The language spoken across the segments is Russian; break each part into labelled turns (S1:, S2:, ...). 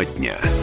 S1: Тема дня.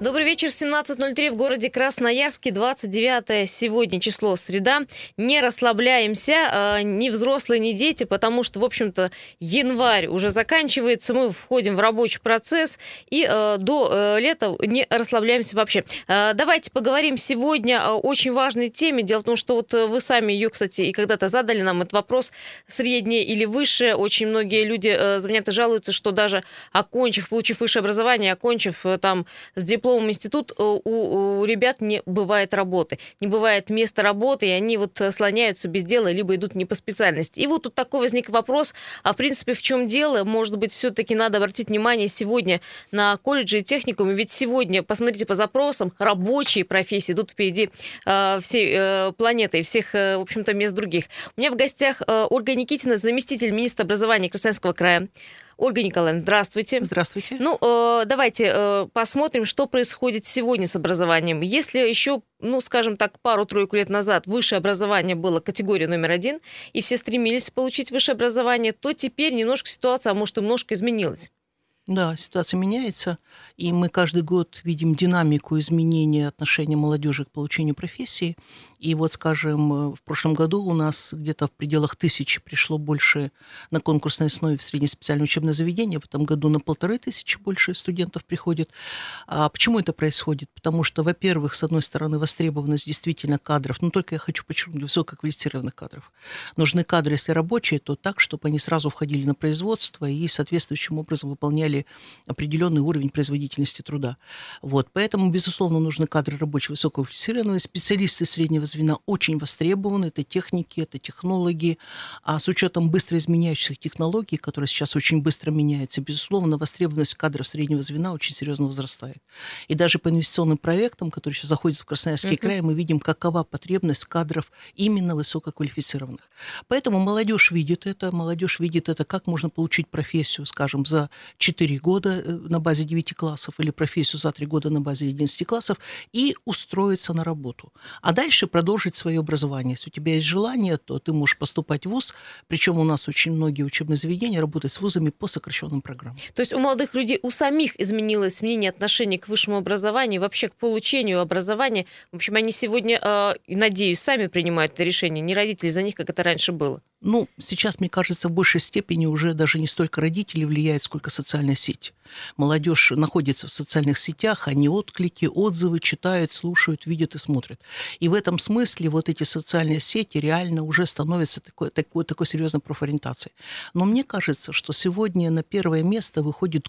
S2: Добрый вечер, 17.03 в городе Красноярске, 29 сегодня число, среда. Не расслабляемся, э, ни взрослые, ни дети, потому что, в общем-то, январь уже заканчивается, мы входим в рабочий процесс, и э, до э, лета не расслабляемся вообще. Давайте поговорим сегодня о очень важной теме. Дело в том, что вот вы сами ее, кстати, и когда-то задали нам этот вопрос, среднее или высшее. Очень многие люди звонят и жалуются, что даже окончив, получив высшее образование, окончив там с дипломом, дипломом институт, э, у, у ребят не бывает работы, не бывает места работы, и они вот слоняются без дела, либо идут не по специальности. И вот тут такой возник вопрос, а в принципе в чем дело? Может быть, все-таки надо обратить внимание сегодня на колледжи и техникумы, ведь сегодня, посмотрите по запросам, рабочие профессии идут впереди э, всей э, планеты и всех, э, в общем-то, мест других. У меня в гостях э, Ольга Никитина, заместитель министра образования Красноярского края. Ольга Николаевна, здравствуйте.
S3: Здравствуйте.
S2: Ну, э, давайте э, посмотрим, что происходит сегодня с образованием. Если еще, ну, скажем так, пару-тройку лет назад высшее образование было категорией номер один, и все стремились получить высшее образование, то теперь немножко ситуация, а может, и немножко изменилась.
S3: Да, ситуация меняется, и мы каждый год видим динамику изменения отношения молодежи к получению профессии. И вот, скажем, э, в прошлом году у нас где-то в пределах тысячи пришло больше на конкурсной основе в среднеспециальное учебное заведение. В этом году на полторы тысячи больше студентов приходит. А почему это происходит? Потому что, во-первых, с одной стороны, востребованность действительно кадров, но только я хочу подчеркнуть, высококвалифицированных кадров. Нужны кадры, если рабочие, то так, чтобы они сразу входили на производство и соответствующим образом выполняли определенный уровень производительности труда. Вот. Поэтому, безусловно, нужны кадры рабочие высококвалифицированные, специалисты среднего звена очень востребованы, это техники, это технологии, а с учетом быстро изменяющихся технологий, которые сейчас очень быстро меняются, безусловно, востребованность кадров среднего звена очень серьезно возрастает. И даже по инвестиционным проектам, которые сейчас заходят в Красноярский uh-huh. край, мы видим, какова потребность кадров именно высококвалифицированных. Поэтому молодежь видит это, молодежь видит это, как можно получить профессию, скажем, за 4 года э, на базе 9 классов или профессию за 3 года на базе 11 классов и устроиться на работу. А дальше продолжить свое образование. Если у тебя есть желание, то ты можешь поступать в ВУЗ. Причем у нас очень многие учебные заведения работают с вузами по сокращенным программам.
S2: То есть у молодых людей, у самих изменилось мнение, отношение к высшему образованию, вообще к получению образования. В общем, они сегодня, э, надеюсь, сами принимают это решение, не родители за них, как это раньше было.
S3: Ну, сейчас, мне кажется, в большей степени уже даже не столько родители влияют, сколько социальная сеть. Молодежь находится в социальных сетях, они отклики, отзывы читают, слушают, видят и смотрят. И в этом смысле вот эти социальные сети реально уже становятся такой, такой, такой серьезной профориентацией. Но мне кажется, что сегодня на первое место выходит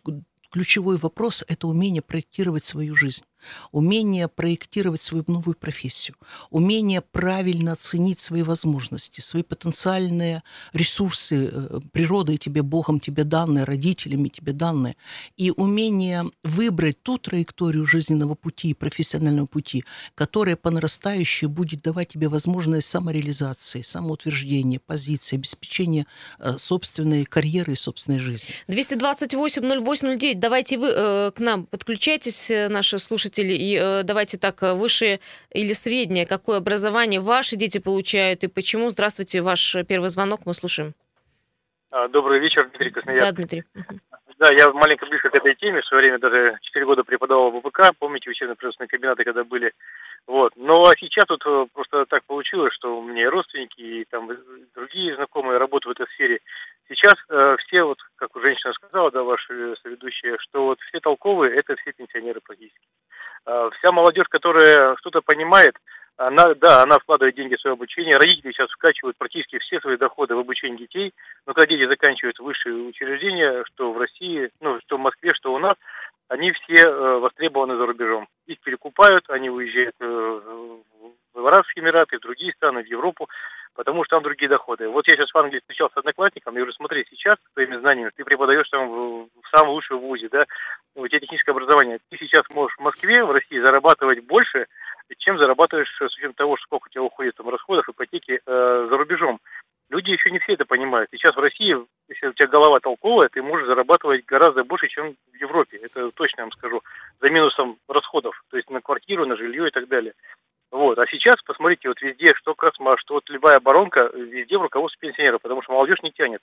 S3: ключевой вопрос – это умение проектировать свою жизнь умение проектировать свою новую профессию, умение правильно оценить свои возможности, свои потенциальные ресурсы, э, природой тебе, Богом тебе данные, родителями тебе данные, и умение выбрать ту траекторию жизненного пути, профессионального пути, которая по нарастающей будет давать тебе возможность самореализации, самоутверждения, позиции, обеспечения э, собственной карьеры и собственной жизни.
S2: 228 08 09. Давайте вы э, к нам подключайтесь, э, наши слушатели слушатели, и э, давайте так, э, высшее или среднее, какое образование ваши дети получают и почему? Здравствуйте, ваш первый звонок, мы слушаем.
S4: А, добрый вечер, Дмитрий Красноярский.
S2: Да, Дмитрий.
S4: Да, я маленько близко к этой теме. В свое время даже 4 года преподавал в ВПК. Помните, учебно-производственные кабинеты, когда были. Вот. Но а сейчас вот э, просто так получилось, что у меня и родственники, и там другие знакомые работают в этой сфере. Сейчас э, все, вот как женщина сказала, да, ваша соведущая, что вот все толковые – это все пенсионеры практически. Э, вся молодежь, которая что-то понимает, она, да, она вкладывает деньги в свое обучение. Родители сейчас вкачивают практически все свои доходы в обучение детей. Но когда дети заканчивают высшие учреждения, что в России, ну, что в Москве, что у нас, они все э, востребованы за рубежом. Их перекупают, они уезжают э, в Арабские Эмираты, в другие страны, в Европу, потому что там другие доходы. Вот я сейчас в Англии встречался с одноклассником, я говорю, смотри, сейчас своими знаниями ты преподаешь там в, в самом лучшем вузе, да, у тебя техническое образование. Ты сейчас можешь в Москве, в России зарабатывать больше, чем зарабатываешь с учетом того, сколько у тебя уходит там расходов, ипотеки э, за рубежом. Люди еще не все это понимают. Сейчас в России, если у тебя голова толковая, ты можешь зарабатывать гораздо больше, чем в Европе. Это точно я вам скажу. За минусом расходов. То есть на квартиру, на жилье и так далее. Вот. А сейчас, посмотрите, вот везде, что Красма, что вот любая оборонка, везде в руководстве пенсионеров, потому что молодежь не тянет.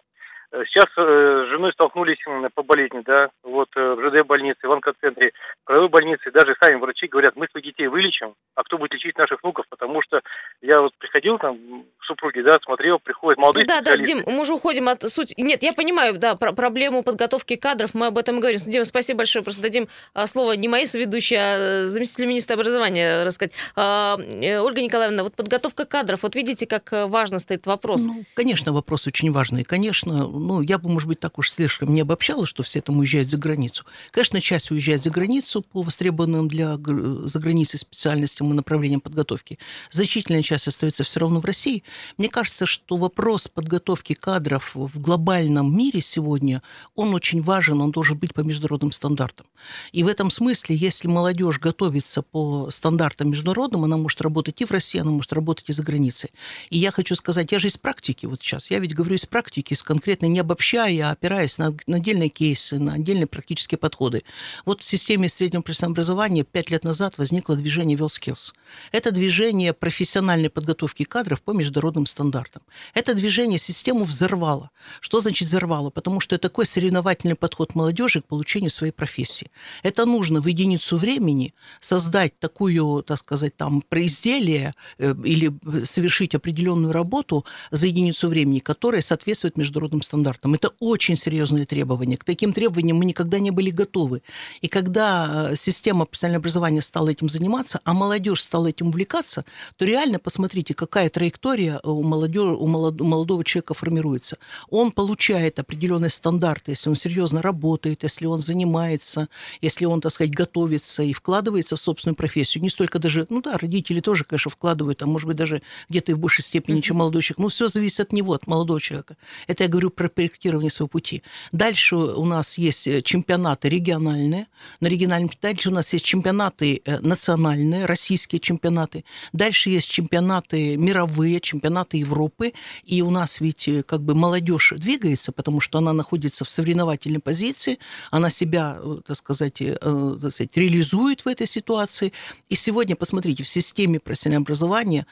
S4: Э, сейчас э, с женой столкнулись по болезни, да, вот э, в ЖД больнице, в онкоцентре, в краевой больнице, даже сами врачи говорят, мы своих детей вылечим, а кто будет лечить наших внуков, потому что я вот приходил там, супруги, да, смотрел, приходят молодые
S2: Да, да, Дим, мы уже уходим от сути. Нет, я понимаю, да, про проблему подготовки кадров, мы об этом говорим. Дима, спасибо большое, просто дадим а, слово не моей соведущей, а заместителю министра образования рассказать. А, Ольга Николаевна, вот подготовка кадров, вот видите, как важно стоит вопрос.
S3: Ну, конечно, вопрос очень важный. Конечно, ну, я бы, может быть, так уж слишком не обобщала, что все там уезжают за границу. Конечно, часть уезжает за границу по востребованным для заграницы специальностям и направлениям подготовки. Значительная часть остается все равно в России. Мне кажется, что вопрос подготовки кадров в глобальном мире сегодня, он очень важен, он должен быть по международным стандартам. И в этом смысле, если молодежь готовится по стандартам международным, она может работать и в России, она может работать и за границей. И я хочу сказать, я же из практики вот сейчас, я ведь говорю из практики, из конкретной не обобщая, а опираясь на, на отдельные кейсы, на отдельные практические подходы. Вот в системе среднего профессионального образования пять лет назад возникло движение WellSkills. Это движение профессиональной подготовки кадров по международным стандартам. Это движение систему взорвало. Что значит взорвало? Потому что это такой соревновательный подход молодежи к получению своей профессии. Это нужно в единицу времени создать такую, так сказать, там, произделие э, или совершить определенную работу за единицу времени, которая соответствует международным стандартам стандартам. Это очень серьезные требования. К таким требованиям мы никогда не были готовы. И когда э, система профессионального образования стала этим заниматься, а молодежь стала этим увлекаться, то реально посмотрите, какая траектория у, молодежи, у молодого человека формируется. Он получает определенные стандарты, если он серьезно работает, если он занимается, если он, так сказать, готовится и вкладывается в собственную профессию. Не столько даже, ну да, родители тоже, конечно, вкладывают, а может быть даже где-то и в большей степени, чем молодой человек. Но все зависит от него, от молодого человека. Это я говорю про проектирования своего пути. Дальше у нас есть э, чемпионаты региональные. На региональном дальше у нас есть чемпионаты э, национальные, российские чемпионаты. Дальше есть чемпионаты мировые, чемпионаты Европы. И у нас ведь э, как бы молодежь двигается, потому что она находится в соревновательной позиции, она себя, так сказать, так сказать реализует в этой ситуации. И сегодня, посмотрите, в системе профессионального образования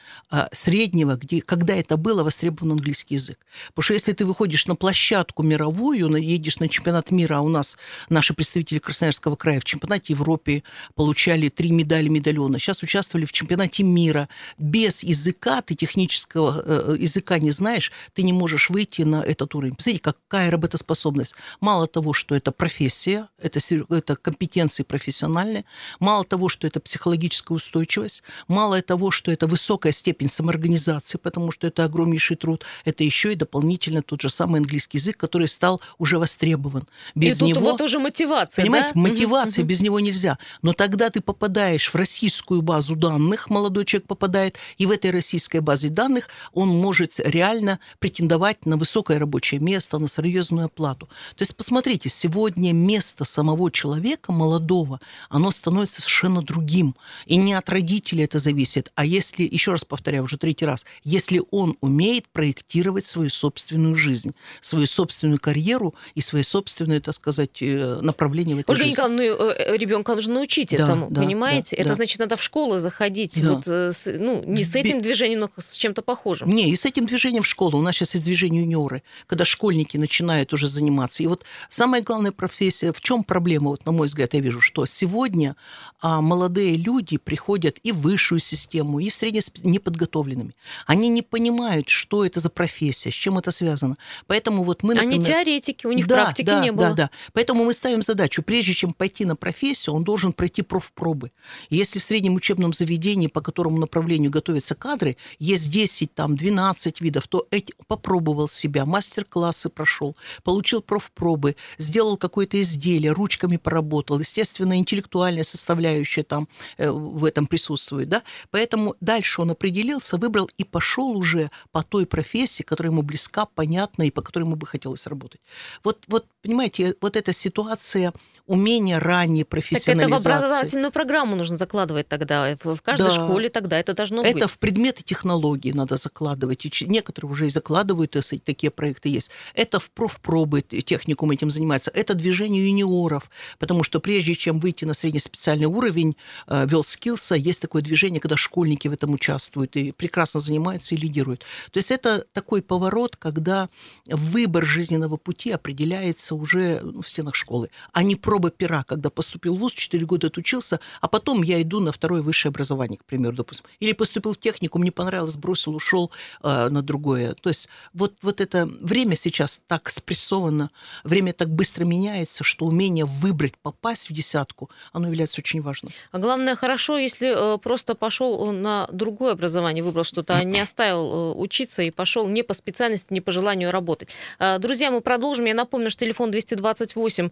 S3: среднего, где, когда это было, востребован английский язык. Потому что если ты выходишь на площадку, мировую, едешь на чемпионат мира, а у нас наши представители Красноярского края в чемпионате Европы получали три медали, медальона. Сейчас участвовали в чемпионате мира. Без языка, ты технического э, языка не знаешь, ты не можешь выйти на этот уровень. Посмотрите, какая работоспособность. Мало того, что это профессия, это, это компетенции профессиональные, мало того, что это психологическая устойчивость, мало того, что это высокая степень самоорганизации, потому что это огромнейший труд, это еще и дополнительно тот же самый английский язык, который стал уже востребован.
S2: Без и тут него, вот уже мотивация,
S3: Понимаете,
S2: да?
S3: мотивация, угу. без него нельзя. Но тогда ты попадаешь в российскую базу данных, молодой человек попадает, и в этой российской базе данных он может реально претендовать на высокое рабочее место, на серьезную оплату. То есть, посмотрите, сегодня место самого человека, молодого, оно становится совершенно другим. И не от родителей это зависит, а если, еще раз повторяю, уже третий раз, если он умеет проектировать свою собственную жизнь, свою собственную карьеру и свои собственные, так сказать, э, направления в этой
S2: Ольга
S3: жизни.
S2: Николаевна, ну, э, ребенка нужно учить да, этому, да, понимаете? Да, Это да. значит, надо в школу заходить, да. вот, э, ну, не с этим движением, но с чем-то похожим.
S3: Не, и с этим движением в школу. У нас сейчас есть движение юниоры, когда школьники начинают уже заниматься. И вот самая главная профессия, в чем проблема, вот на мой взгляд, я вижу, что сегодня а, молодые люди приходят и в высшую систему, и в средне неподготовленными. Они не понимают, что это за профессия, с чем это связано. Поэтому вот мы,
S2: например... Они теоретики, у них да, практики
S3: да,
S2: не было.
S3: Да, да. Поэтому мы ставим задачу, прежде чем пойти на профессию, он должен пройти профпробы. если в среднем учебном заведении, по которому направлению готовятся кадры, есть 10, там, 12 видов, то эти, попробовал себя, мастер-классы прошел, получил профпробы, сделал какое-то изделие, ручками поработал. Естественно, интеллектуальная составляющая там э, в этом присутствует. Да? Поэтому дальше он определился, выбрал и пошел уже по той профессии, которая ему близка, понятна и по которой ему бы хотелось работать. Вот, вот, понимаете, вот эта ситуация умение ранней профессионализации.
S2: Так это в образовательную программу нужно закладывать тогда, в каждой да. школе тогда это должно
S3: это
S2: быть.
S3: Это в предметы технологии надо закладывать. И некоторые уже и закладывают, если такие проекты есть. Это в профпробы техникум этим занимается. Это движение юниоров, потому что прежде чем выйти на среднеспециальный уровень, э, WorldSkills, есть такое движение, когда школьники в этом участвуют и прекрасно занимаются и лидируют. То есть это такой поворот, когда выбор жизненного пути определяется уже ну, в стенах школы, а не проба пера, когда поступил в ВУЗ, 4 года отучился, а потом я иду на второе высшее образование, к примеру, допустим. Или поступил в технику, мне понравилось, бросил, ушел э, на другое. То есть вот, вот это время сейчас так спрессовано, время так быстро меняется, что умение выбрать, попасть в десятку, оно является очень важным.
S2: А главное, хорошо, если э, просто пошел на другое образование, выбрал что-то, а не оставил э, учиться и пошел не по специальности, не по желанию работать. Э, друзья, мы продолжим. Я напомню, что телефон 228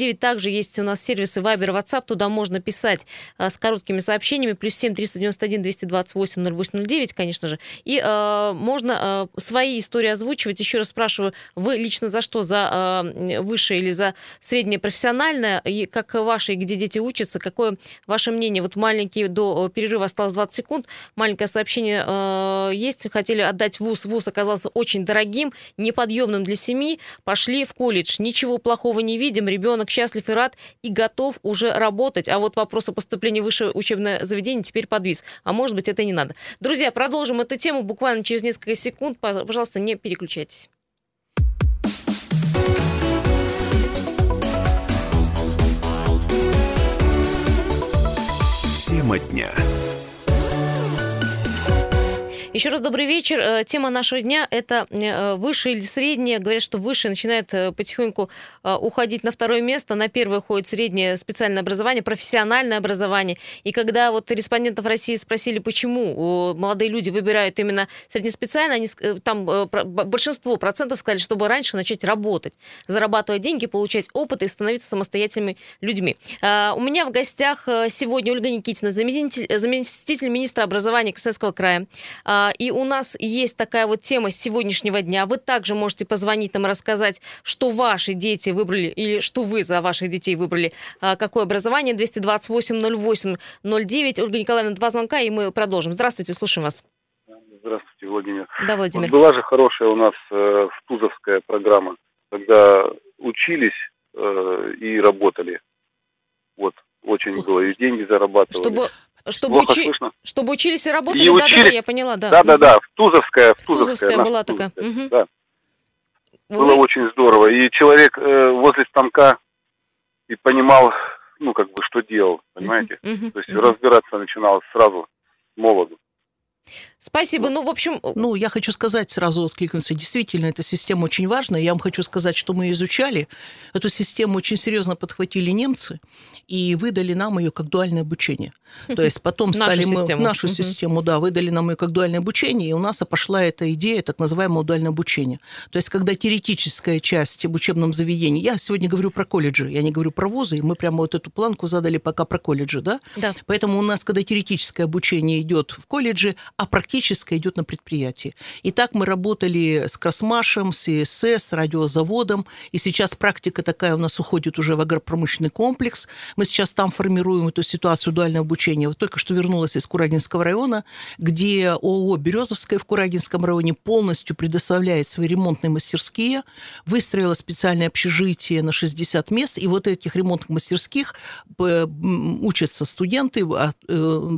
S2: 0809. Также есть у нас сервисы Viber, WhatsApp. Туда можно писать э, с короткими сообщениями. Плюс 7 391 228 0809, конечно же. И э, можно э, свои истории озвучивать. Еще раз спрашиваю, вы лично за что? За э, высшее или за среднее профессиональное? И как ваше, где дети учатся? Какое ваше мнение? Вот маленький до перерыва осталось 20 секунд. Маленькое сообщение э, есть. Хотели отдать вуз. Вуз оказался очень дорогим, неподъемным для семьи. Пошли в колледж. Ничего плохого не видим. Ребенок счастлив и рад и готов уже работать. А вот вопрос о поступлении в высшее учебное заведение теперь подвис. А может быть, это не надо. Друзья, продолжим эту тему буквально через несколько секунд. Пожалуйста, не переключайтесь.
S1: Тема дня.
S2: Еще раз добрый вечер. Э, тема нашего дня – это э, высшее или среднее. Говорят, что высшее начинает э, потихоньку уходить на второе место. На первое ходит среднее специальное образование, профессиональное образование. И когда вот респондентов России спросили, почему молодые люди выбирают именно среднеспециальное, они, там большинство процентов сказали, чтобы раньше начать работать, зарабатывать деньги, получать опыт и становиться самостоятельными людьми. У меня в гостях сегодня Ольга Никитина, заместитель, заместитель министра образования Красноярского края. А, и у нас есть такая вот тема сегодняшнего дня. Вы также можете позвонить нам и рассказать, что ваши дети выбрали или что вы за ваших детей выбрали, а, какое образование. 228-08-09. Ольга Николаевна, два звонка, и мы продолжим. Здравствуйте, слушаем вас.
S5: Здравствуйте, Владимир.
S2: Да, Владимир.
S5: Вот была же хорошая у нас э, втузовская программа, когда учились э, и работали. Вот, очень Ух. было, и деньги зарабатывали.
S2: Чтобы чтобы, учи... чтобы учились и работали,
S5: и
S2: да,
S5: учились...
S2: да, да, я поняла, да.
S5: Да, да, да, в Тузовская, в Тузовская,
S2: Тузовская была такая. Угу.
S5: Да. Вы... Было очень здорово. И человек э, возле станка и понимал, ну, как бы, что делал, понимаете? Угу. То есть угу. разбираться начинал сразу, молоду.
S2: Спасибо. Ну, в общем...
S3: Ну, я хочу сказать, сразу откликнуться, действительно, эта система очень важная. Я вам хочу сказать, что мы изучали. Эту систему очень серьезно подхватили немцы и выдали нам ее как дуальное обучение. То есть потом стали мы... Систему. Нашу систему, да, выдали нам ее как дуальное обучение, и у нас пошла эта идея, так называемое дуальное обучение. То есть когда теоретическая часть в учебном заведении... Я сегодня говорю про колледжи, я не говорю про вузы, и мы прямо вот эту планку задали пока про колледжи, да?
S2: Да.
S3: Поэтому у нас, когда теоретическое обучение идет в колледже, а практически практическое идет на предприятии. И так мы работали с Красмашем, с ИСС, радиозаводом, и сейчас практика такая у нас уходит уже в агропромышленный комплекс. Мы сейчас там формируем эту ситуацию дуального обучения. Вот только что вернулась из Курагинского района, где ООО «Березовская» в Курагинском районе полностью предоставляет свои ремонтные мастерские, выстроила специальное общежитие на 60 мест, и вот этих ремонтных мастерских учатся студенты а, э,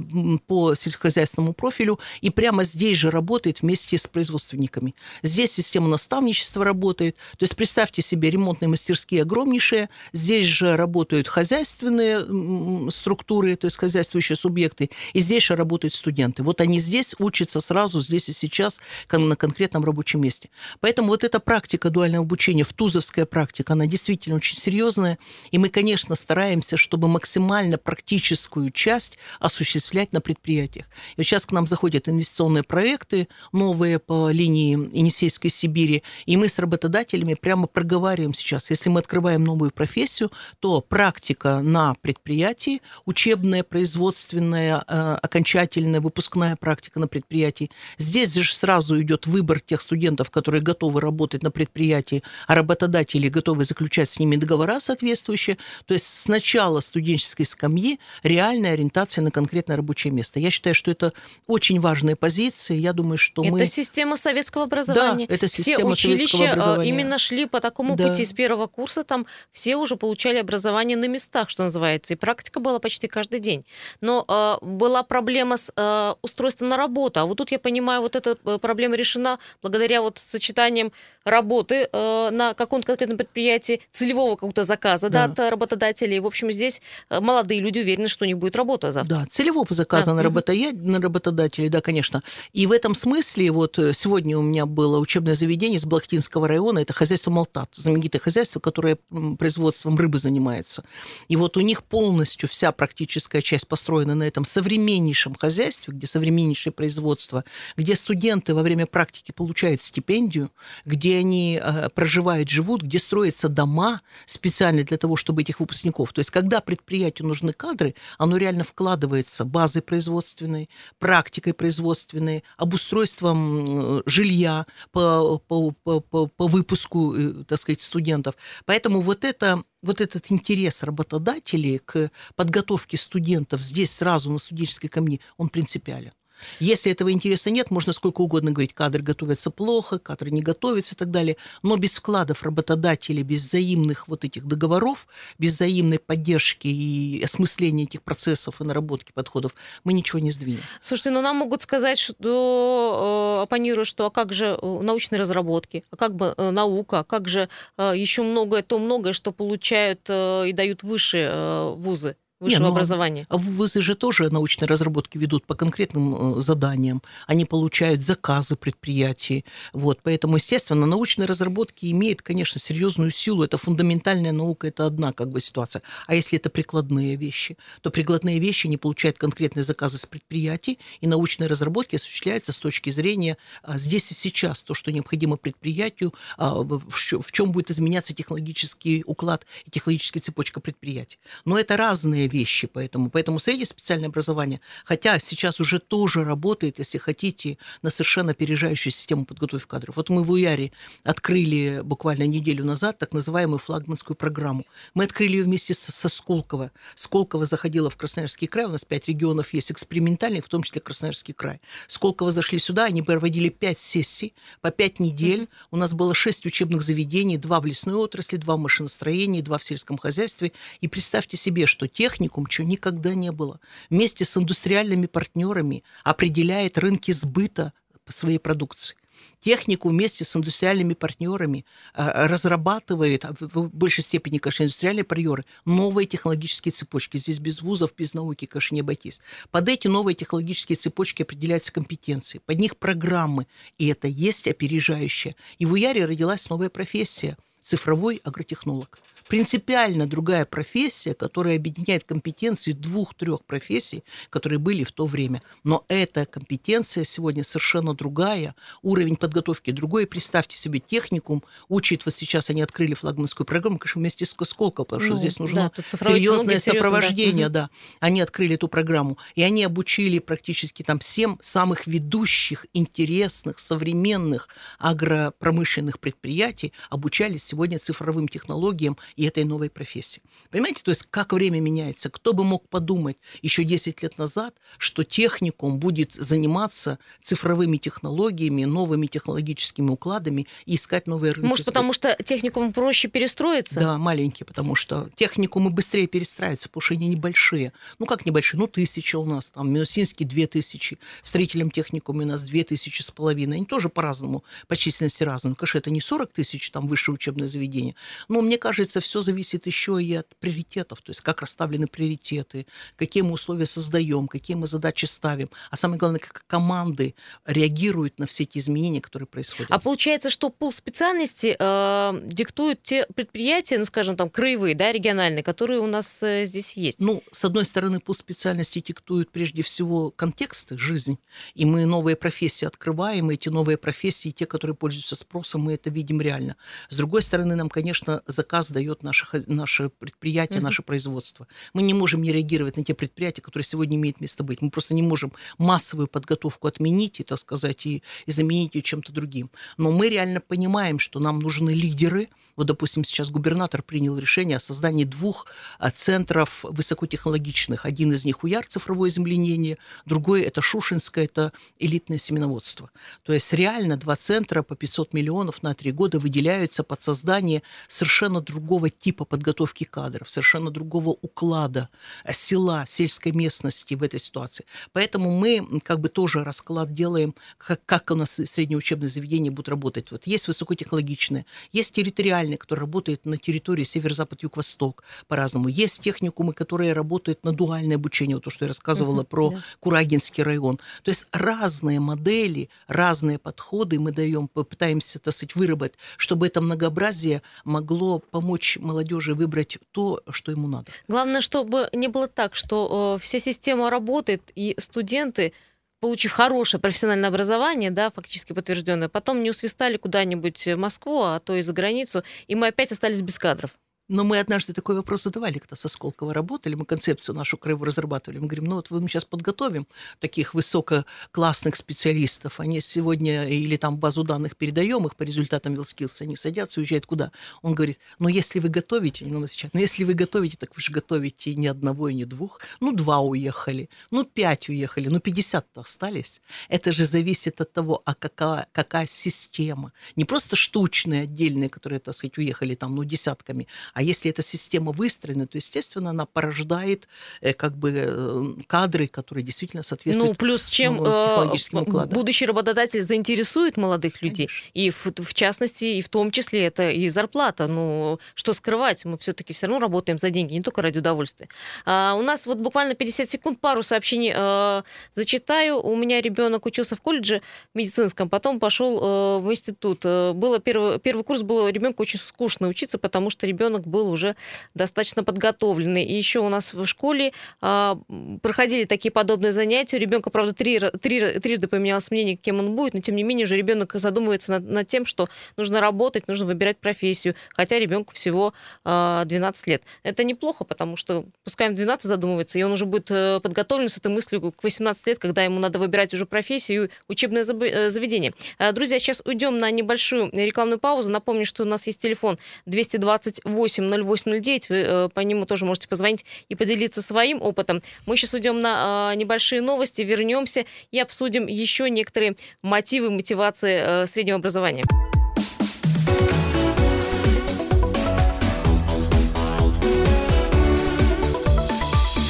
S3: по сельскохозяйственному профилю, и прямо здесь же работает вместе с производственниками. Здесь система наставничества работает. То есть представьте себе ремонтные мастерские огромнейшие, здесь же работают хозяйственные структуры, то есть хозяйствующие субъекты, и здесь же работают студенты. Вот они здесь учатся сразу, здесь и сейчас, на конкретном рабочем месте. Поэтому вот эта практика дуального обучения, втузовская практика, она действительно очень серьезная, и мы, конечно, стараемся, чтобы максимально практическую часть осуществлять на предприятиях. И вот сейчас к нам заходят готовят инвестиционные проекты новые по линии Енисейской Сибири, и мы с работодателями прямо проговариваем сейчас, если мы открываем новую профессию, то практика на предприятии, учебная, производственная, э, окончательная, выпускная практика на предприятии. Здесь же сразу идет выбор тех студентов, которые готовы работать на предприятии, а работодатели готовы заключать с ними договора соответствующие. То есть сначала студенческой скамьи реальная ориентация на конкретное рабочее место. Я считаю, что это очень важные позиции. Я думаю, что
S2: это
S3: мы...
S2: Это система советского образования.
S3: Да, это система
S2: Все училища
S3: э, образования.
S2: именно шли по такому да. пути с первого курса. Там все уже получали образование на местах, что называется. И практика была почти каждый день. Но э, была проблема с э, устройством на работу. А вот тут я понимаю, вот эта э, проблема решена благодаря вот сочетанием работы э, на каком-то конкретном предприятии, целевого какого-то заказа да. Да, от работодателей. В общем, здесь э, молодые люди уверены, что у них будет работа завтра.
S3: Да, целевого заказа да. на, работа... на работодателей, да, конечно. И в этом смысле вот э, сегодня у меня было учебное заведение из Балахтинского района, это хозяйство Малтат, знаменитое хозяйство, которое производством рыбы занимается. И вот у них полностью вся практическая часть построена на этом современнейшем хозяйстве, где современнейшее производство, где студенты во время практики получают стипендию, где они э, проживают, живут, где строятся дома специально для того, чтобы этих выпускников. То есть, когда предприятию нужны кадры, оно реально вкладывается базой производственной, практикой производственной, обустройством жилья по, по, по, по, по выпуску, э, так сказать, студентов. Поэтому вот это вот этот интерес работодателей к подготовке студентов здесь сразу на студенческой камне, он принципиален. Если этого интереса нет, можно сколько угодно говорить, кадры готовятся плохо, кадры не готовятся и так далее. Но без вкладов работодателей, без взаимных вот этих договоров, без взаимной поддержки и осмысления этих процессов и наработки подходов мы ничего не сдвинем.
S2: Слушайте, ну нам могут сказать, что э, оппонируют, что а как же э, научные разработки, а как бы э, наука, а как же еще многое, то многое, что получают и дают выше вузы высшего Не, ну, образования.
S3: А вузы же тоже научные разработки ведут по конкретным э, заданиям. Они получают заказы предприятий. Вот. Поэтому, естественно, научные разработки имеют, конечно, серьезную силу. Это фундаментальная наука, это одна как бы ситуация. А если это прикладные вещи, то прикладные вещи не получают конкретные заказы с предприятий, и научные разработки осуществляются с точки зрения а, здесь и сейчас, то, что необходимо предприятию, а, в чем будет изменяться технологический уклад и технологическая цепочка предприятий. Но это разные вещи. Поэтому, поэтому среднее специальное образование, хотя сейчас уже тоже работает, если хотите, на совершенно опережающую систему подготовки кадров. Вот мы в УЯРе открыли буквально неделю назад так называемую флагманскую программу. Мы открыли ее вместе со, со Сколково. Сколково заходила в Красноярский край, у нас пять регионов есть экспериментальных, в том числе Красноярский край. Сколково зашли сюда, они проводили пять сессий по пять недель. У нас было шесть учебных заведений, два в лесной отрасли, два в машиностроении, два в сельском хозяйстве. И представьте себе, что техника техникум, чего никогда не было, вместе с индустриальными партнерами определяет рынки сбыта своей продукции. Технику вместе с индустриальными партнерами э, разрабатывает, а в большей степени, конечно, индустриальные партнеры, новые технологические цепочки. Здесь без вузов, без науки, конечно, не обойтись. Под эти новые технологические цепочки определяются компетенции, под них программы, и это есть опережающее. И в Уяре родилась новая профессия – цифровой агротехнолог принципиально другая профессия, которая объединяет компетенции двух-трех профессий, которые были в то время. Но эта компетенция сегодня совершенно другая, уровень подготовки другой. Представьте себе, техникум учит, вот сейчас они открыли флагманскую программу, конечно, вместе с Сколково, потому что ну, здесь нужно да, серьезное сопровождение, да. да. Они открыли эту программу, и они обучили практически там всем самых ведущих, интересных, современных агропромышленных предприятий, обучались сегодня цифровым технологиям и этой новой профессии. Понимаете, то есть как время меняется. Кто бы мог подумать еще 10 лет назад, что техникум будет заниматься цифровыми технологиями, новыми технологическими укладами и искать новые рынки.
S2: Может, потому что техникум проще перестроиться?
S3: Да, маленький, потому что техникумы быстрее перестраиваются, потому что они небольшие. Ну, как небольшие? Ну, тысяча у нас, там, Минусинский две тысячи, в строительном техникуме у нас две тысячи с половиной. Они тоже по-разному, по численности разные. Ну, конечно, это не 40 тысяч, там, высшее учебное заведение, но мне кажется, все все зависит еще и от приоритетов, то есть как расставлены приоритеты, какие мы условия создаем, какие мы задачи ставим, а самое главное, как команды реагируют на все эти изменения, которые происходят.
S2: А получается, что по специальности э, диктуют те предприятия, ну, скажем, там, краевые, да, региональные, которые у нас э, здесь есть?
S3: Ну, с одной стороны, по специальности диктуют прежде всего контексты, жизнь, и мы новые профессии открываем, и эти новые профессии, те, которые пользуются спросом, мы это видим реально. С другой стороны, нам, конечно, заказ дает наше, наше предприятие, угу. наше производство. Мы не можем не реагировать на те предприятия, которые сегодня имеют место быть. Мы просто не можем массовую подготовку отменить, и, так сказать, и, и заменить ее чем-то другим. Но мы реально понимаем, что нам нужны лидеры. Вот, допустим, сейчас губернатор принял решение о создании двух а, центров высокотехнологичных. Один из них УЯР, цифровое землянение, другой это Шушинское, это элитное семеноводство. То есть реально два центра по 500 миллионов на три года выделяются под создание совершенно другого типа подготовки кадров, совершенно другого уклада э, села, сельской местности в этой ситуации. Поэтому мы как бы тоже расклад делаем, как, как у нас среднее учебное заведение будет работать. Вот есть высокотехнологичные, есть территориальные, которые работают на территории север-запад, юг-восток по-разному. Есть техникумы, которые работают на дуальное обучение, вот то, что я рассказывала uh-huh, про да. Курагинский район. То есть разные модели, разные подходы мы даем, попытаемся, так сказать, выработать, чтобы это многообразие могло помочь молодежи выбрать то, что ему надо.
S2: Главное, чтобы не было так, что э, вся система работает, и студенты получив хорошее профессиональное образование, да, фактически подтвержденное, потом не усвистали куда-нибудь в Москву, а то и за границу, и мы опять остались без кадров.
S3: Но мы однажды такой вопрос задавали, когда со Сколково работали, мы концепцию нашу краевую разрабатывали. Мы говорим, ну вот мы сейчас подготовим таких высококлассных специалистов, они сегодня или там базу данных передаем их по результатам WillSkills, они садятся, уезжают куда? Он говорит, ну если вы готовите, ну отвечает, ну если вы готовите, так вы же готовите ни одного и ни двух, ну два уехали, ну пять уехали, ну пятьдесят-то остались. Это же зависит от того, а какая, какая система. Не просто штучные отдельные, которые, так сказать, уехали там, ну десятками, а если эта система выстроена, то, естественно, она порождает э, как бы э, кадры, которые действительно соответствуют
S2: Ну, плюс чем э, будущий работодатель заинтересует молодых людей. Конечно. И в, в частности, и в том числе это и зарплата. Ну, что скрывать, мы все-таки все равно работаем за деньги, не только ради удовольствия. А, у нас вот буквально 50 секунд, пару сообщений э, зачитаю. У меня ребенок учился в колледже медицинском, потом пошел э, в институт. Было первый, первый курс был ребенку очень скучно учиться, потому что ребенок был уже достаточно подготовленный. И еще у нас в школе а, проходили такие подобные занятия. У ребенка, правда, три, три, трижды поменялось мнение, кем он будет, но тем не менее уже ребенок задумывается над, над тем, что нужно работать, нужно выбирать профессию, хотя ребенку всего а, 12 лет. Это неплохо, потому что пускай он 12 задумывается, и он уже будет э, подготовлен с этой мыслью к 18 лет, когда ему надо выбирать уже профессию и учебное э, заведение. А, друзья, сейчас уйдем на небольшую рекламную паузу. Напомню, что у нас есть телефон 228 0809, вы э, по нему тоже можете позвонить и поделиться своим опытом. Мы сейчас уйдем на а, небольшие новости, вернемся и обсудим еще некоторые мотивы мотивации э, среднего образования.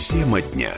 S1: Тема дня.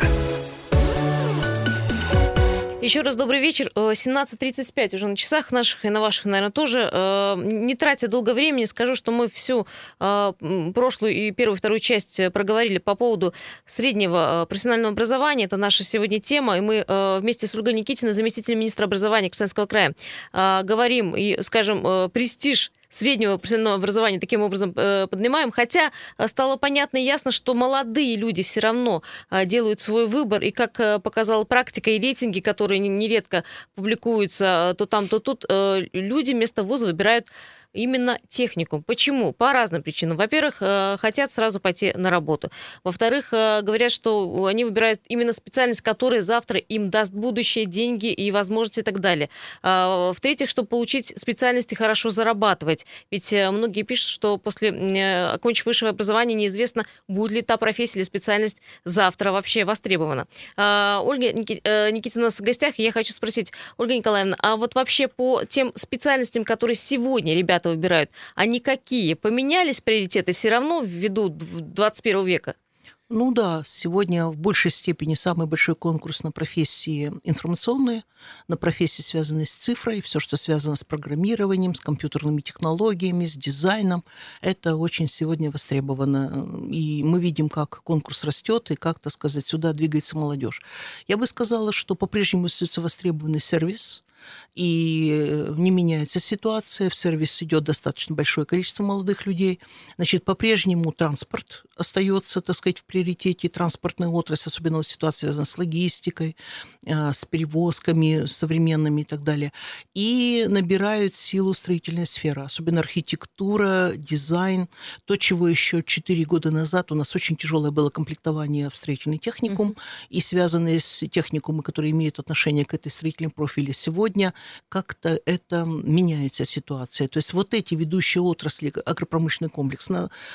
S2: Еще раз добрый вечер. 17.35 э, уже на часах наших и на ваших, наверное, тоже. Э, не тратя долго времени, скажу, что мы всю э, прошлую и первую, вторую часть проговорили по поводу среднего профессионального образования. Это наша сегодня тема. И мы вместе с Ольгой Никитиной, заместителем министра образования Красноярского края, говорим и, скажем, престиж среднего профессионального образования таким образом э, поднимаем. Хотя э, стало понятно и ясно, что молодые люди все равно э, делают свой выбор. И как э, показала практика и рейтинги, которые нередко публикуются э, то там, то тут, э, люди вместо вуза выбирают именно техникум. Почему? По разным причинам. Во-первых, э, хотят сразу пойти на работу. Во-вторых, э, говорят, что они выбирают именно специальность, которая завтра им даст будущее, деньги и возможности и так далее. А, в-третьих, чтобы получить специальность и хорошо зарабатывать. Ведь э, многие пишут, что после окончив высшее образование неизвестно, будет ли та профессия или специальность завтра вообще востребована. А, Ольга Никитина у нас в гостях, и я хочу спросить, Ольга Николаевна, а вот вообще по тем специальностям, которые сегодня ребята ребята выбирают, они какие? Поменялись приоритеты все равно ввиду 21 века?
S3: Ну да, сегодня в большей степени самый большой конкурс на профессии информационные, на профессии, связанные с цифрой, все, что связано с программированием, с компьютерными технологиями, с дизайном. Это очень сегодня востребовано. И мы видим, как конкурс растет и как, так сказать, сюда двигается молодежь. Я бы сказала, что по-прежнему остается востребованный сервис, и э, не меняется ситуация, в сервис идет достаточно большое количество молодых людей. Значит, по-прежнему транспорт остается, так сказать, в приоритете, транспортная отрасль, особенно ситуация связана с логистикой, э, с перевозками современными и так далее. И набирают силу строительная сфера, особенно архитектура, дизайн, то, чего еще 4 года назад у нас очень тяжелое было комплектование в строительный техникум, mm-hmm. и связанные с техникумы, которые имеют отношение к этой строительной профиле сегодня, сегодня как-то это меняется ситуация. То есть вот эти ведущие отрасли, агропромышленный комплекс,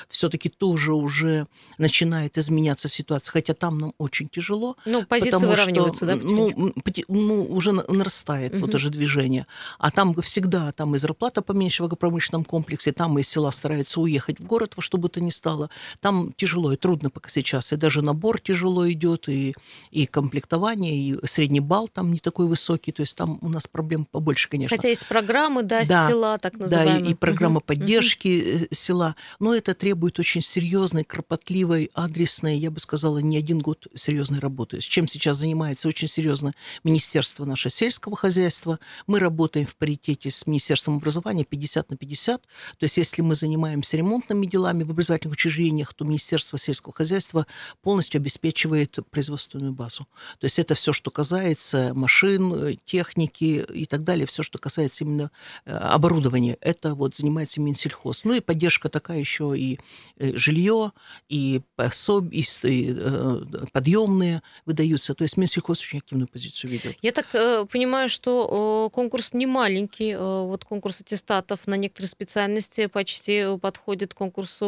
S3: все-таки тоже уже начинает изменяться ситуация, хотя там нам очень тяжело.
S2: Ну, позиции выравниваются,
S3: что, да? Ну, ну, уже нарастает угу. вот это движение. А там всегда, там и зарплата поменьше в агропромышленном комплексе, там и села стараются уехать в город во что бы то ни стало. Там тяжело и трудно пока сейчас. И даже набор тяжело идет, и, и комплектование, и средний балл там не такой высокий. То есть там у нас проблем побольше, конечно.
S2: Хотя есть программы, да, да села, так называемые.
S3: Да, и, и программа угу. поддержки угу. села. Но это требует очень серьезной, кропотливой, адресной, я бы сказала, не один год серьезной работы. С чем сейчас занимается очень серьезно Министерство наше сельского хозяйства. Мы работаем в паритете с Министерством образования 50 на 50. То есть если мы занимаемся ремонтными делами в образовательных учреждениях, то Министерство сельского хозяйства полностью обеспечивает производственную базу. То есть это все, что касается машин, техники, и так далее, все, что касается именно э, оборудования, это вот занимается Минсельхоз. Ну и поддержка такая еще и э, жилье, и, пособ... и э, подъемные выдаются. То есть Минсельхоз очень активную позицию ведет.
S2: Я так понимаю, что конкурс не маленький. Вот конкурс аттестатов на некоторые специальности почти подходит к конкурсу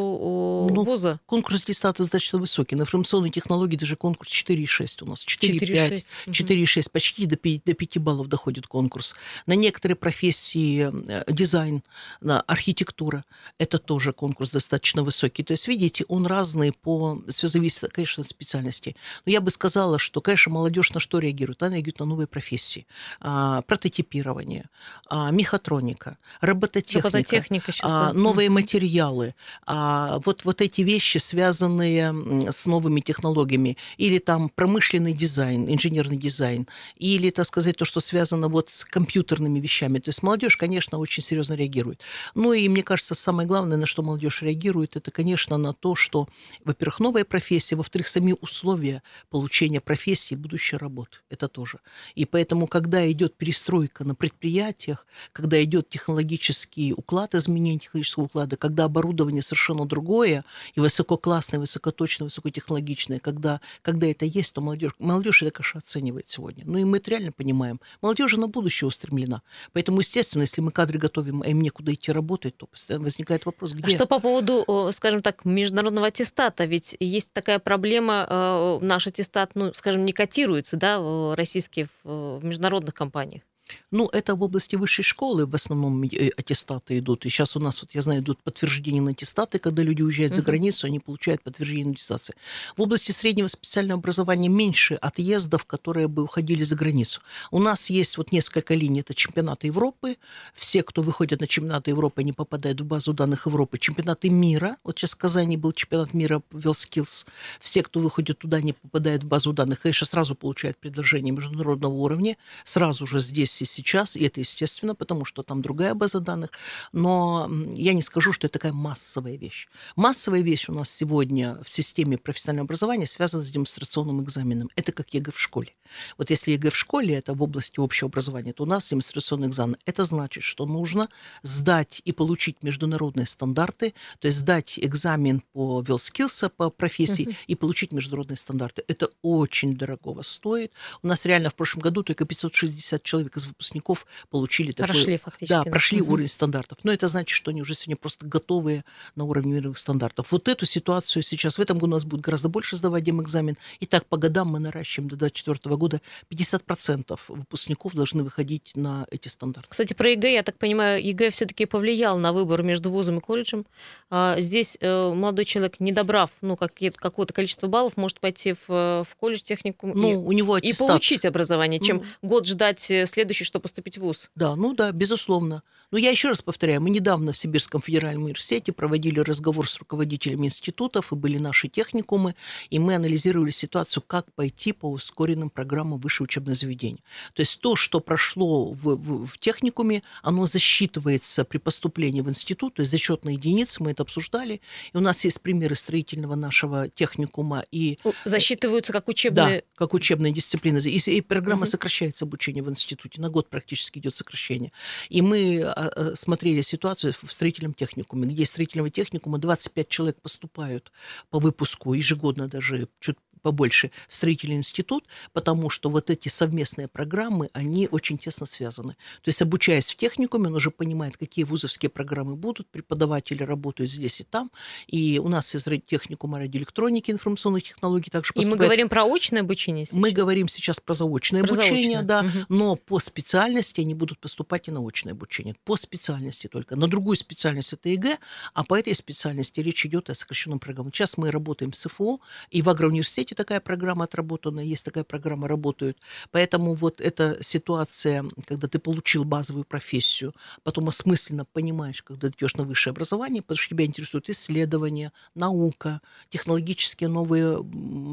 S2: ну, вуза.
S3: Конкурс аттестатов достаточно высокий. На информационной технологии даже конкурс 4,6 у нас. 4,5. 4,6. Почти до 5, до 5 баллов доходит конкурс. На некоторые профессии э, дизайн, на архитектура, это тоже конкурс достаточно высокий. То есть, видите, он разный по... Все зависит, конечно, от специальности. Но я бы сказала, что, конечно, молодежь на что реагирует? Она реагирует на новые профессии. А, прототипирование, а, мехатроника, робототехника, робототехника а, новые mm-hmm. материалы. А, вот, вот эти вещи, связанные с новыми технологиями. Или там промышленный дизайн, инженерный дизайн. Или, так сказать, то, что связано вот с компьютерными вещами. То есть молодежь, конечно, очень серьезно реагирует. Ну и мне кажется, самое главное, на что молодежь реагирует, это, конечно, на то, что, во-первых, новая профессия, во-вторых, сами условия получения профессии, будущей работы. Это тоже. И поэтому, когда идет перестройка на предприятиях, когда идет технологический уклад, изменение технологического уклада, когда оборудование совершенно другое, и высококлассное, высокоточное, высокотехнологичное, когда, когда это есть, то молодежь, молодежь это, конечно, оценивает сегодня. Ну и мы это реально понимаем. Молодежь на будущее устремлена. Поэтому, естественно, если мы кадры готовим, а им некуда идти работать, то постоянно возникает вопрос, где...
S2: А что по поводу, скажем так, международного аттестата? Ведь есть такая проблема, э, наш аттестат, ну, скажем, не котируется, да, российский в международных компаниях.
S3: Ну, это в области высшей школы в основном э, аттестаты идут. И сейчас у нас, вот я знаю, идут подтверждения на аттестаты, когда люди уезжают uh-huh. за границу, они получают подтверждение на аттестации. В области среднего специального образования меньше отъездов, которые бы уходили за границу. У нас есть вот несколько линий. Это чемпионаты Европы. Все, кто выходит на чемпионаты Европы, не попадают в базу данных Европы. Чемпионаты мира. Вот сейчас в Казани был чемпионат мира WorldSkills. Все, кто выходит туда, не попадают в базу данных. Конечно, сразу получают предложение международного уровня. Сразу же здесь и сейчас, и это естественно, потому что там другая база данных, но я не скажу, что это такая массовая вещь. Массовая вещь у нас сегодня в системе профессионального образования связана с демонстрационным экзаменом. Это как ЕГЭ в школе. Вот если ЕГЭ в школе, это в области общего образования, то у нас демонстрационный экзамен. Это значит, что нужно сдать и получить международные стандарты, то есть сдать экзамен по WorldSkills, по профессии, uh-huh. и получить международные стандарты. Это очень дорого стоит. У нас реально в прошлом году только 560 человек из выпускников получили такой...
S2: Прошли фактически.
S3: Да, прошли угу. уровень стандартов. Но это значит, что они уже сегодня просто готовые на уровне мировых стандартов. Вот эту ситуацию сейчас, в этом году у нас будет гораздо больше сдавать экзамен. И так по годам мы наращиваем до 2024 года 50% выпускников должны выходить на эти стандарты.
S2: Кстати, про ЕГЭ, я так понимаю, ЕГЭ все-таки повлиял на выбор между вузом и колледжем. А, здесь э, молодой человек, не добрав ну, какое-то количество баллов, может пойти в, в колледж техникум
S3: ну,
S2: и,
S3: у него
S2: и получить образование, чем ну, год ждать э, следующий, чтобы поступить в ВУЗ.
S3: Да, ну да, безусловно. Но я еще раз повторяю, мы недавно в Сибирском федеральном университете проводили разговор с руководителями институтов, и были наши техникумы, и мы анализировали ситуацию, как пойти по ускоренным программам высшего учебного заведения. То есть то, что прошло в, в, в техникуме, оно засчитывается при поступлении в институт, то есть зачетные единицы, мы это обсуждали, и у нас есть примеры строительного нашего техникума. И...
S2: Засчитываются как учебные...
S3: Да, как учебная дисциплина. И, и программа угу. сокращается обучение в институте, на год практически идет сокращение. И мы а, э, смотрели ситуацию в строительном техникуме, где из строительного техникума 25 человек поступают по выпуску ежегодно даже чуть побольше в строительный институт, потому что вот эти совместные программы, они очень тесно связаны. То есть, обучаясь в техникуме, он уже понимает, какие вузовские программы будут, преподаватели работают здесь и там, и у нас из техникума радиоэлектроники, информационных технологий также
S2: поступает. И мы говорим про очное обучение сейчас?
S3: Мы говорим сейчас про заочное про обучение, заочное. да, угу. но по специальности они будут поступать и на очное обучение, по специальности только. На другую специальность это ЕГЭ, а по этой специальности речь идет о сокращенном программе. Сейчас мы работаем с ФО, и в агроуниверситете Беларуси такая программа отработана, есть такая программа, работают. Поэтому вот эта ситуация, когда ты получил базовую профессию, потом осмысленно понимаешь, когда ты идешь на высшее образование, потому что тебя интересуют исследования, наука, технологические новые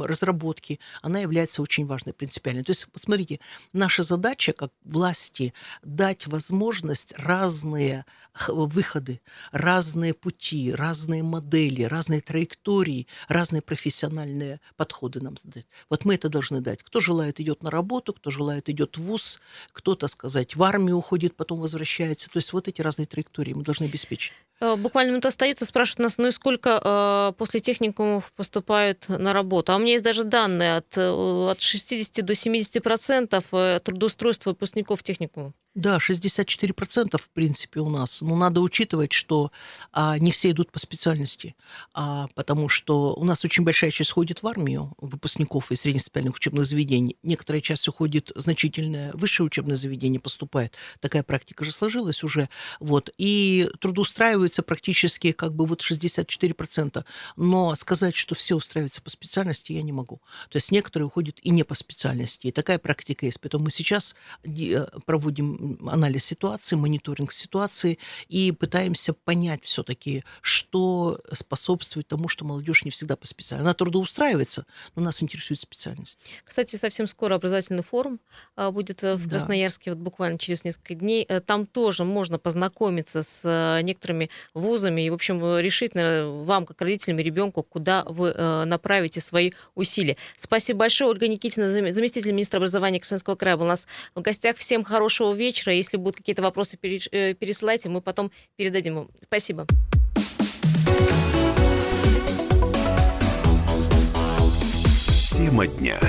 S3: разработки, она является очень важной, принципиальной. То есть, посмотрите, наша задача как власти дать возможность разные выходы, разные пути, разные модели, разные траектории, разные профессиональные подходы подходы нам задать. Вот мы это должны дать. Кто желает, идет на работу, кто желает, идет в ВУЗ, кто-то, сказать, в армию уходит, потом возвращается. То есть вот эти разные траектории мы должны обеспечить.
S2: Э, буквально минута остается, спрашивают нас, ну и сколько э, после техникумов поступают на работу? А у меня есть даже данные от, э, от 60 до 70 процентов трудоустройства выпускников техникума.
S3: Да, 64% в принципе у нас. Но надо учитывать, что а, не все идут по специальности, а, потому что у нас очень большая часть ходит в армию выпускников из среднеспециальных учебных заведений. Некоторая часть уходит значительное высшее учебное заведение поступает. Такая практика же сложилась уже. Вот. И трудоустраиваются практически как бы вот 64%. Но сказать, что все устраиваются по специальности, я не могу. То есть некоторые уходят и не по специальности. И такая практика есть. Поэтому мы сейчас э, проводим анализ ситуации, мониторинг ситуации и пытаемся понять все-таки, что способствует тому, что молодежь не всегда по специальности. Она трудоустраивается, но нас интересует специальность.
S2: Кстати, совсем скоро образовательный форум а, будет э, в да. Красноярске, вот буквально через несколько дней. Э, там тоже можно познакомиться с некоторыми вузами и, в общем, решить, наверное, вам, как родителям и ребенку, куда вы направите свои усилия. Спасибо большое. Ольга Никитина, заместитель министра образования Красноярского края, был у нас в гостях. Всем хорошего вечера вечера. Если будут какие-то вопросы, э, пересылайте, мы потом передадим вам. Спасибо.
S1: Тема дня.